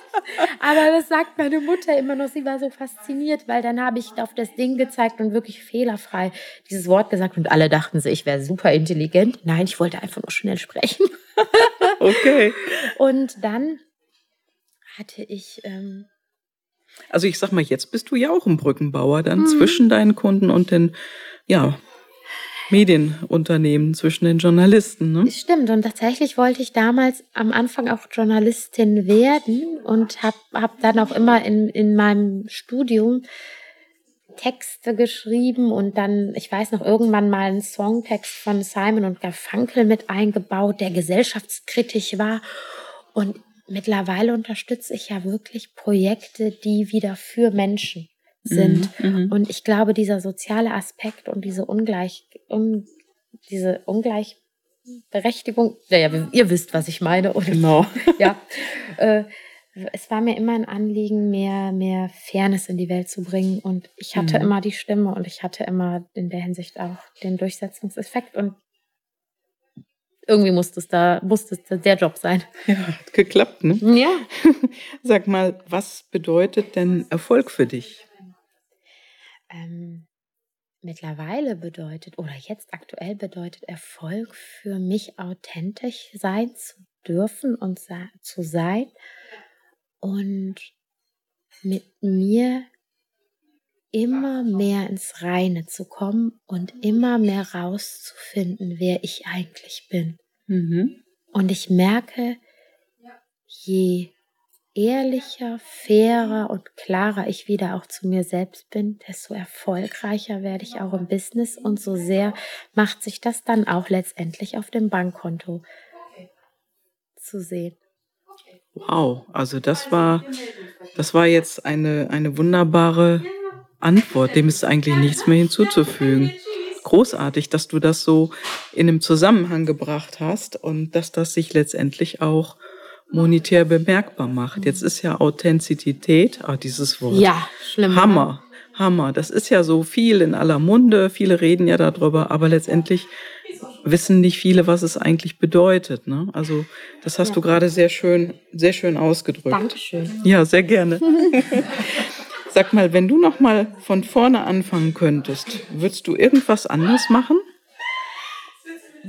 aber das sagt meine Mutter immer noch. Sie war so fasziniert, weil dann habe ich auf das Ding gezeigt und wirklich fehlerfrei dieses Wort gesagt und alle dachten so, ich wäre super intelligent. Nein, ich wollte einfach nur schnell sprechen. okay. Und dann hatte ich ähm, also ich sag mal, jetzt bist du ja auch ein Brückenbauer dann mhm. zwischen deinen Kunden und den, ja, Medienunternehmen, zwischen den Journalisten. Ne? Stimmt. Und tatsächlich wollte ich damals am Anfang auch Journalistin werden und habe hab dann auch immer in, in meinem Studium Texte geschrieben und dann, ich weiß noch, irgendwann mal einen Songtext von Simon und Garfunkel mit eingebaut, der gesellschaftskritisch war. Und mittlerweile unterstütze ich ja wirklich Projekte, die wieder für Menschen sind. Mhm, mhm, und ich glaube, dieser soziale Aspekt und diese Ungleich, um, diese Ungleichberechtigung, ja, ja, ihr wisst, was ich meine, oder? Genau. ja. Äh, es war mir immer ein Anliegen, mehr, mehr Fairness in die Welt zu bringen. Und ich hatte mhm. immer die Stimme und ich hatte immer in der Hinsicht auch den Durchsetzungseffekt. Und irgendwie musste es da, musste es der Job sein. Ja, hat geklappt, ne? Ja. Sag mal, was bedeutet denn Erfolg für dich? Ähm, mittlerweile bedeutet, oder jetzt aktuell bedeutet Erfolg für mich authentisch sein zu dürfen und zu sein und mit mir immer mehr ins Reine zu kommen und immer mehr rauszufinden, wer ich eigentlich bin. Mhm. Und ich merke, je ehrlicher, fairer und klarer ich wieder auch zu mir selbst bin, desto erfolgreicher werde ich auch im Business und so sehr macht sich das dann auch letztendlich auf dem Bankkonto zu sehen. Wow, also das war, das war jetzt eine, eine wunderbare Antwort, dem ist eigentlich nichts mehr hinzuzufügen. Großartig, dass du das so in einem Zusammenhang gebracht hast und dass das sich letztendlich auch monetär bemerkbar macht. Jetzt ist ja Authentizität, ah, dieses Wort. Ja, schlimm. Hammer, Hammer. Das ist ja so viel in aller Munde. Viele reden ja darüber, aber letztendlich wissen nicht viele, was es eigentlich bedeutet. Ne? Also das hast ja. du gerade sehr schön, sehr schön ausgedrückt. Dankeschön. Ja, sehr gerne. Sag mal, wenn du noch mal von vorne anfangen könntest, würdest du irgendwas anders machen?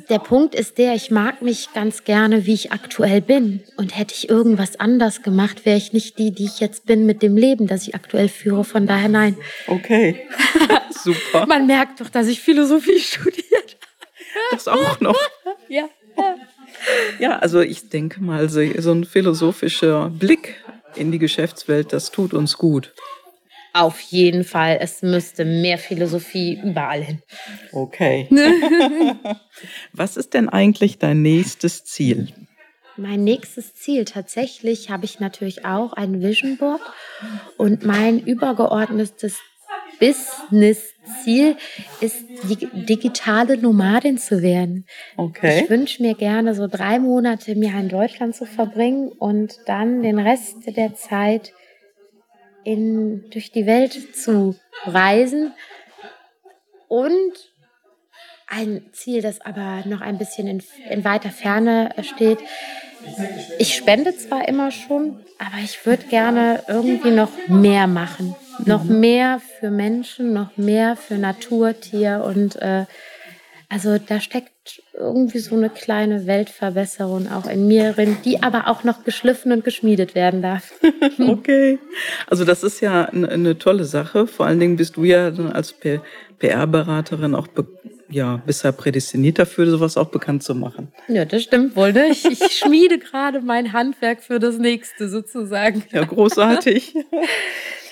Der Punkt ist der, ich mag mich ganz gerne, wie ich aktuell bin. Und hätte ich irgendwas anders gemacht, wäre ich nicht die, die ich jetzt bin mit dem Leben, das ich aktuell führe. Von daher nein. Okay, super. Man merkt doch, dass ich Philosophie studiert. Das auch noch. ja. Ja, also ich denke mal, so ein philosophischer Blick in die Geschäftswelt, das tut uns gut. Auf jeden Fall. Es müsste mehr Philosophie überall hin. Okay. Was ist denn eigentlich dein nächstes Ziel? Mein nächstes Ziel, tatsächlich habe ich natürlich auch ein Vision Board und mein übergeordnetes Business-Ziel ist, die digitale Nomadin zu werden. Okay. Ich wünsche mir gerne so drei Monate im Jahr in Deutschland zu verbringen und dann den Rest der Zeit in, durch die Welt zu reisen. Und ein Ziel, das aber noch ein bisschen in, in weiter Ferne steht. Ich spende zwar immer schon, aber ich würde gerne irgendwie noch mehr machen. Noch mhm. mehr für Menschen, noch mehr für Natur, Tier und äh, also da steckt irgendwie so eine kleine Weltverbesserung auch in mir drin, die aber auch noch geschliffen und geschmiedet werden darf. okay. Also das ist ja eine, tolle Sache. Vor allen Dingen bist du ja dann als PR-Beraterin auch ja, bisher prädestiniert dafür, sowas auch bekannt zu machen. Ja, das stimmt wohl. Ne? Ich, ich schmiede gerade mein Handwerk für das nächste sozusagen. Ja, großartig.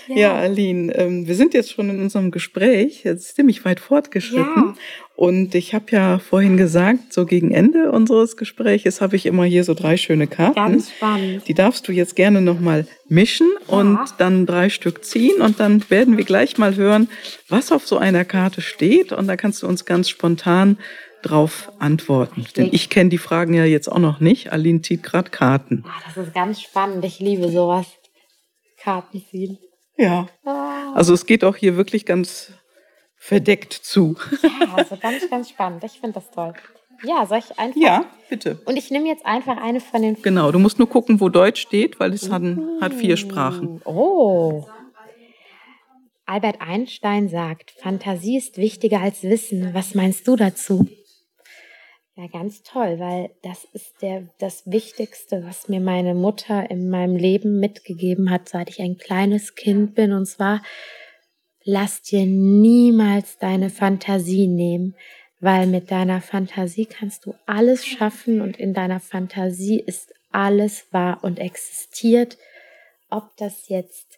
Ja, ja Aline, ähm, wir sind jetzt schon in unserem Gespräch, jetzt ziemlich weit fortgeschritten. Ja. Und ich habe ja vorhin gesagt, so gegen Ende unseres Gesprächs habe ich immer hier so drei schöne Karten. Ganz spannend. Die darfst du jetzt gerne nochmal mischen ja. und dann drei Stück ziehen. Und dann werden wir gleich mal hören, was auf so einer Karte steht. Und da kannst du uns ganz spontan drauf antworten. Denn ich kenne die Fragen ja jetzt auch noch nicht. Aline zieht gerade Karten. Ah, das ist ganz spannend. Ich liebe sowas. Karten ziehen. Ja. Ah. Also es geht auch hier wirklich ganz verdeckt zu. Ja, also ganz, ganz spannend. Ich finde das toll. Ja, soll ich einfach? Ja, bitte. Und ich nehme jetzt einfach eine von den. Genau, du musst nur gucken, wo Deutsch steht, weil es hat, hat vier Sprachen. Oh. Albert Einstein sagt, Fantasie ist wichtiger als Wissen. Was meinst du dazu? Ja, ganz toll, weil das ist der, das Wichtigste, was mir meine Mutter in meinem Leben mitgegeben hat, seit ich ein kleines Kind bin. Und zwar, lass dir niemals deine Fantasie nehmen, weil mit deiner Fantasie kannst du alles schaffen und in deiner Fantasie ist alles wahr und existiert. Ob das jetzt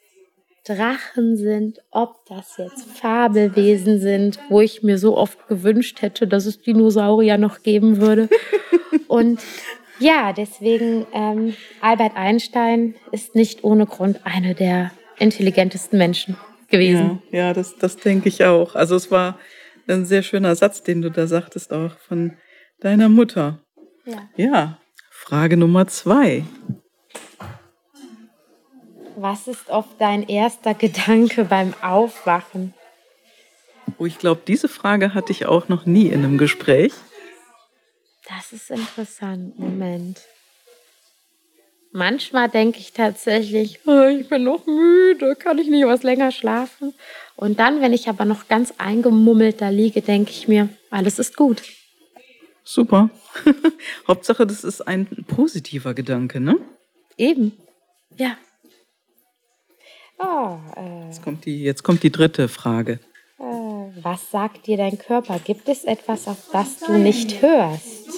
Drachen sind, ob das jetzt Fabelwesen sind, wo ich mir so oft gewünscht hätte, dass es Dinosaurier noch geben würde. Und ja, deswegen ähm, Albert Einstein ist nicht ohne Grund einer der intelligentesten Menschen gewesen. Ja, ja das, das denke ich auch. Also es war ein sehr schöner Satz, den du da sagtest, auch von deiner Mutter. Ja. Ja. Frage Nummer zwei. Was ist oft dein erster Gedanke beim Aufwachen? Oh, ich glaube, diese Frage hatte ich auch noch nie in einem Gespräch. Das ist interessant. Moment. Manchmal denke ich tatsächlich, oh, ich bin noch müde, kann ich nicht was länger schlafen? Und dann, wenn ich aber noch ganz eingemummelt da liege, denke ich mir, alles ist gut. Super. Hauptsache, das ist ein positiver Gedanke, ne? Eben. Ja. Oh, äh, jetzt, kommt die, jetzt kommt die dritte Frage. Äh, was sagt dir dein Körper? Gibt es etwas, auf das du nicht hörst?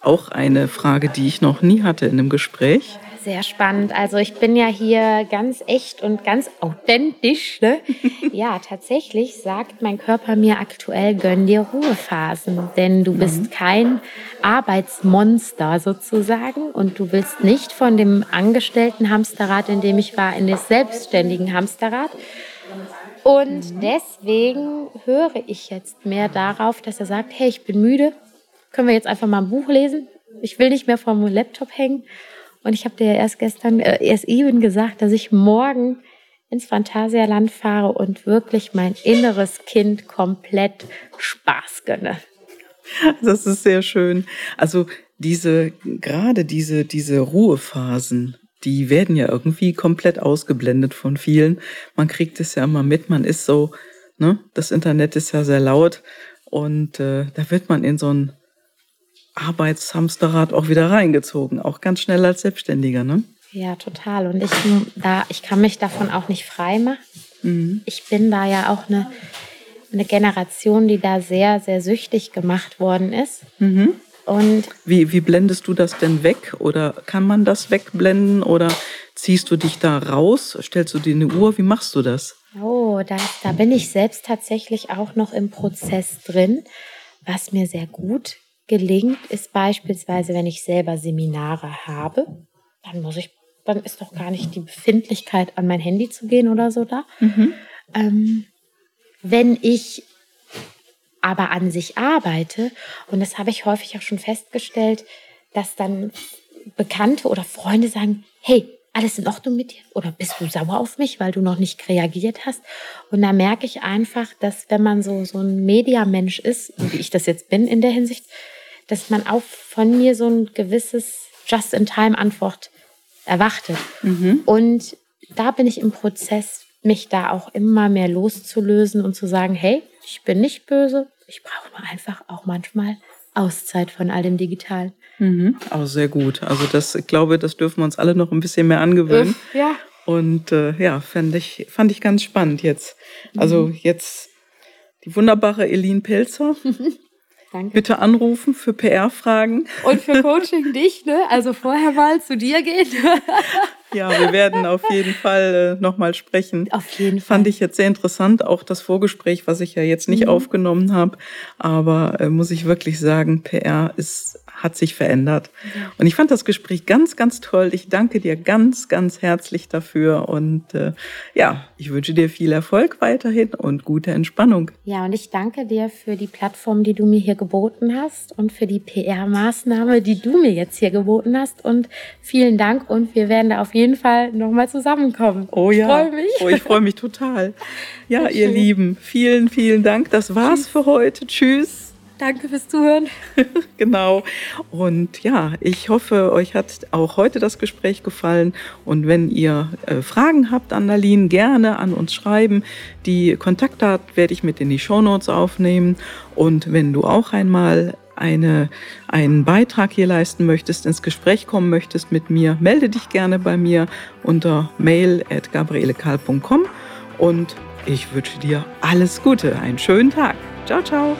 Auch eine Frage, die ich noch nie hatte in einem Gespräch. Sehr spannend. Also ich bin ja hier ganz echt und ganz authentisch. Ne? ja, tatsächlich sagt mein Körper mir aktuell, gönn dir Ruhephasen, denn du bist mhm. kein Arbeitsmonster sozusagen und du willst nicht von dem angestellten Hamsterrad, in dem ich war, in das selbstständigen Hamsterrad. Und mhm. deswegen höre ich jetzt mehr darauf, dass er sagt, hey, ich bin müde, können wir jetzt einfach mal ein Buch lesen? Ich will nicht mehr vom Laptop hängen. Und ich habe dir erst gestern, äh, erst eben gesagt, dass ich morgen ins Phantasialand fahre und wirklich mein inneres Kind komplett Spaß gönne. Das ist sehr schön. Also diese, gerade diese, diese Ruhephasen, die werden ja irgendwie komplett ausgeblendet von vielen. Man kriegt es ja immer mit, man ist so, ne, das Internet ist ja sehr laut und äh, da wird man in so ein Arbeitshamsterrad auch wieder reingezogen, auch ganz schnell als Selbstständiger, ne? Ja, total. Und ich, da, ich kann mich davon auch nicht frei machen. Mhm. Ich bin da ja auch eine, eine Generation, die da sehr, sehr süchtig gemacht worden ist. Mhm. Und wie, wie blendest du das denn weg? Oder kann man das wegblenden? Oder ziehst du dich da raus? Stellst du dir eine Uhr? Wie machst du das? Oh, da, da bin ich selbst tatsächlich auch noch im Prozess drin, was mir sehr gut gelingt, ist beispielsweise, wenn ich selber Seminare habe, dann muss ich, dann ist doch gar nicht die Befindlichkeit, an mein Handy zu gehen oder so da. Mhm. Ähm, wenn ich aber an sich arbeite, und das habe ich häufig auch schon festgestellt, dass dann Bekannte oder Freunde sagen, hey, alles in Ordnung mit dir? Oder bist du sauer auf mich, weil du noch nicht reagiert hast? Und da merke ich einfach, dass wenn man so, so ein Mediamensch ist, wie ich das jetzt bin in der Hinsicht, dass man auch von mir so ein gewisses Just-in-Time-Antwort erwartet. Mhm. Und da bin ich im Prozess, mich da auch immer mehr loszulösen und zu sagen, hey, ich bin nicht böse, ich brauche nur einfach auch manchmal Auszeit von all dem Digitalen. Mhm. Auch sehr gut. Also das, ich glaube, das dürfen wir uns alle noch ein bisschen mehr angewöhnen. Ja. Und äh, ja, fand ich, fand ich ganz spannend jetzt. Also mhm. jetzt die wunderbare Eline Pelzer. Danke. Bitte anrufen für PR-Fragen. Und für Coaching dich, ne? Also vorher mal zu dir gehen. Ja, wir werden auf jeden Fall äh, nochmal sprechen. Auf jeden Fall. Fand ich jetzt sehr interessant, auch das Vorgespräch, was ich ja jetzt nicht mhm. aufgenommen habe. Aber äh, muss ich wirklich sagen, PR ist hat sich verändert. Und ich fand das Gespräch ganz, ganz toll. Ich danke dir ganz, ganz herzlich dafür. Und äh, ja, ich wünsche dir viel Erfolg weiterhin und gute Entspannung. Ja, und ich danke dir für die Plattform, die du mir hier geboten hast und für die PR-Maßnahme, die du mir jetzt hier geboten hast. Und vielen Dank und wir werden da auf jeden Fall nochmal zusammenkommen. Oh ja. Ich freue mich. Oh, ich freue mich total. Ja, ihr Lieben, vielen, vielen Dank. Das war's Tschüss. für heute. Tschüss. Danke fürs Zuhören. genau. Und ja, ich hoffe, euch hat auch heute das Gespräch gefallen. Und wenn ihr äh, Fragen habt an Nadine, gerne an uns schreiben. Die Kontaktdaten werde ich mit in die Shownotes aufnehmen. Und wenn du auch einmal eine, einen Beitrag hier leisten möchtest, ins Gespräch kommen möchtest mit mir, melde dich gerne bei mir unter mail at gabrielekal.com und ich wünsche dir alles Gute, einen schönen Tag. Ciao, ciao.